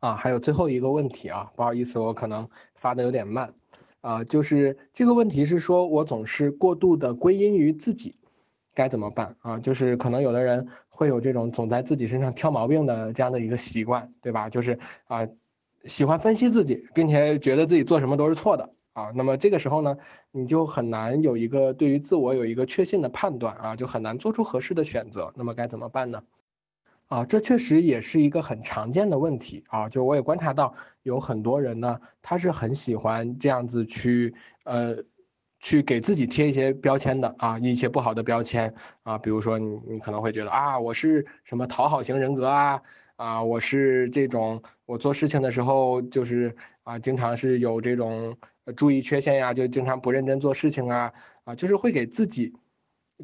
啊，还有最后一个问题啊，不好意思，我可能发的有点慢，啊，就是这个问题是说我总是过度的归因于自己，该怎么办啊？就是可能有的人会有这种总在自己身上挑毛病的这样的一个习惯，对吧？就是啊，喜欢分析自己，并且觉得自己做什么都是错的啊。那么这个时候呢，你就很难有一个对于自我有一个确信的判断啊，就很难做出合适的选择。那么该怎么办呢？啊，这确实也是一个很常见的问题啊！就我也观察到，有很多人呢，他是很喜欢这样子去，呃，去给自己贴一些标签的啊，一些不好的标签啊，比如说你你可能会觉得啊，我是什么讨好型人格啊，啊，我是这种我做事情的时候就是啊，经常是有这种注意缺陷呀，就经常不认真做事情啊，啊，就是会给自己。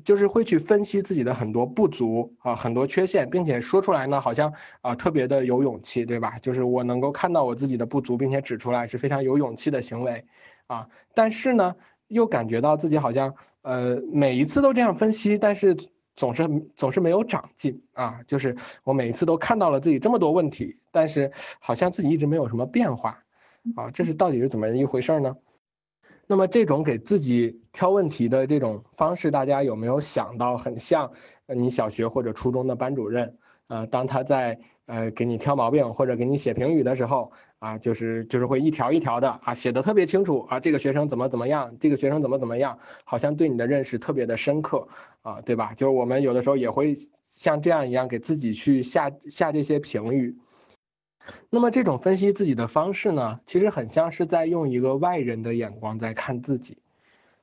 就是会去分析自己的很多不足啊，很多缺陷，并且说出来呢，好像啊特别的有勇气，对吧？就是我能够看到我自己的不足，并且指出来是非常有勇气的行为啊。但是呢，又感觉到自己好像呃每一次都这样分析，但是总是总是没有长进啊。就是我每一次都看到了自己这么多问题，但是好像自己一直没有什么变化啊。这是到底是怎么一回事呢？那么这种给自己挑问题的这种方式，大家有没有想到很像你小学或者初中的班主任？呃，当他在呃给你挑毛病或者给你写评语的时候，啊，就是就是会一条一条的啊写的特别清楚啊，这个学生怎么怎么样，这个学生怎么怎么样，好像对你的认识特别的深刻啊，对吧？就是我们有的时候也会像这样一样给自己去下下这些评语。那么这种分析自己的方式呢，其实很像是在用一个外人的眼光在看自己，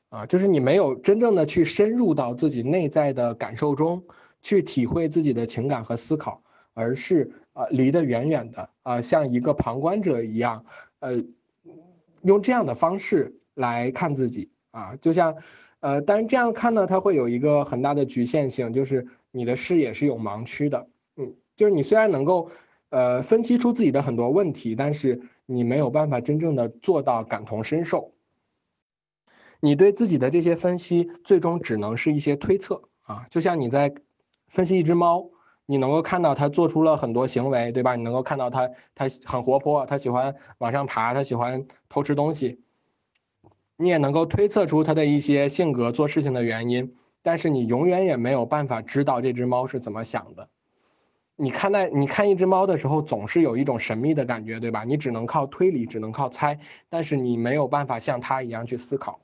啊，就是你没有真正的去深入到自己内在的感受中去体会自己的情感和思考，而是啊离得远远的啊，像一个旁观者一样，呃，用这样的方式来看自己。啊，就像，呃，但是这样看呢，它会有一个很大的局限性，就是你的视野是有盲区的，嗯，就是你虽然能够。呃，分析出自己的很多问题，但是你没有办法真正的做到感同身受。你对自己的这些分析，最终只能是一些推测啊。就像你在分析一只猫，你能够看到它做出了很多行为，对吧？你能够看到它，它很活泼，它喜欢往上爬，它喜欢偷吃东西。你也能够推测出它的一些性格、做事情的原因，但是你永远也没有办法知道这只猫是怎么想的。你看待你看一只猫的时候，总是有一种神秘的感觉，对吧？你只能靠推理，只能靠猜，但是你没有办法像它一样去思考。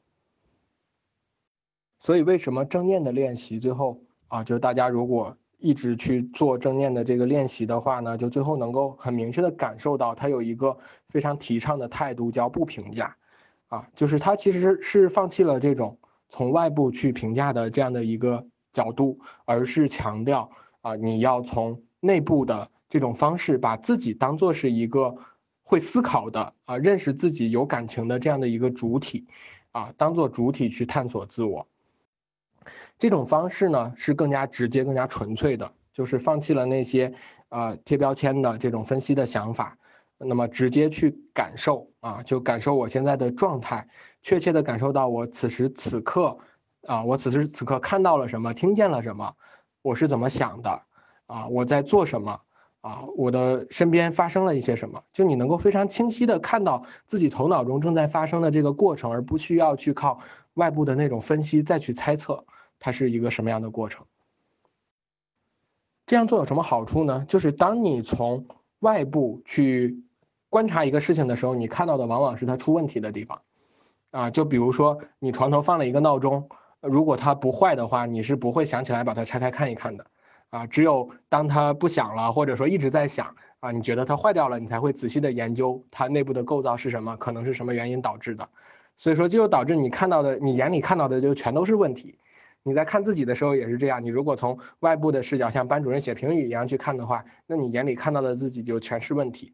所以，为什么正念的练习最后啊，就是大家如果一直去做正念的这个练习的话呢，就最后能够很明确的感受到，它有一个非常提倡的态度，叫不评价，啊，就是它其实是放弃了这种从外部去评价的这样的一个角度，而是强调啊，你要从。内部的这种方式，把自己当做是一个会思考的啊，认识自己有感情的这样的一个主体，啊，当做主体去探索自我。这种方式呢，是更加直接、更加纯粹的，就是放弃了那些呃贴标签的这种分析的想法，那么直接去感受啊，就感受我现在的状态，确切的感受到我此时此刻啊，我此时此刻看到了什么，听见了什么，我是怎么想的。啊，我在做什么？啊，我的身边发生了一些什么？就你能够非常清晰的看到自己头脑中正在发生的这个过程，而不需要去靠外部的那种分析再去猜测它是一个什么样的过程。这样做有什么好处呢？就是当你从外部去观察一个事情的时候，你看到的往往是它出问题的地方。啊，就比如说你床头放了一个闹钟，如果它不坏的话，你是不会想起来把它拆开看一看的。啊，只有当它不响了，或者说一直在响啊，你觉得它坏掉了，你才会仔细的研究它内部的构造是什么，可能是什么原因导致的。所以说，就导致你看到的，你眼里看到的就全都是问题。你在看自己的时候也是这样，你如果从外部的视角，像班主任写评语一样去看的话，那你眼里看到的自己就全是问题。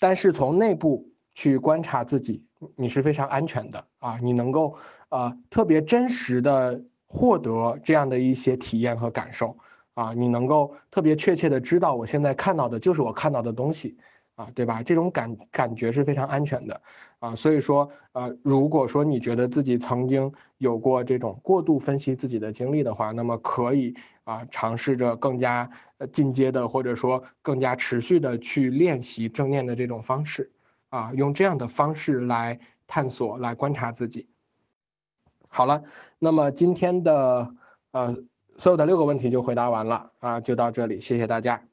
但是从内部去观察自己，你是非常安全的啊，你能够啊特别真实的。获得这样的一些体验和感受啊，你能够特别确切的知道我现在看到的就是我看到的东西啊，对吧？这种感感觉是非常安全的啊，所以说呃，如果说你觉得自己曾经有过这种过度分析自己的经历的话，那么可以啊尝试着更加进阶的或者说更加持续的去练习正念的这种方式啊，用这样的方式来探索来观察自己。好了，那么今天的呃所有的六个问题就回答完了啊，就到这里，谢谢大家。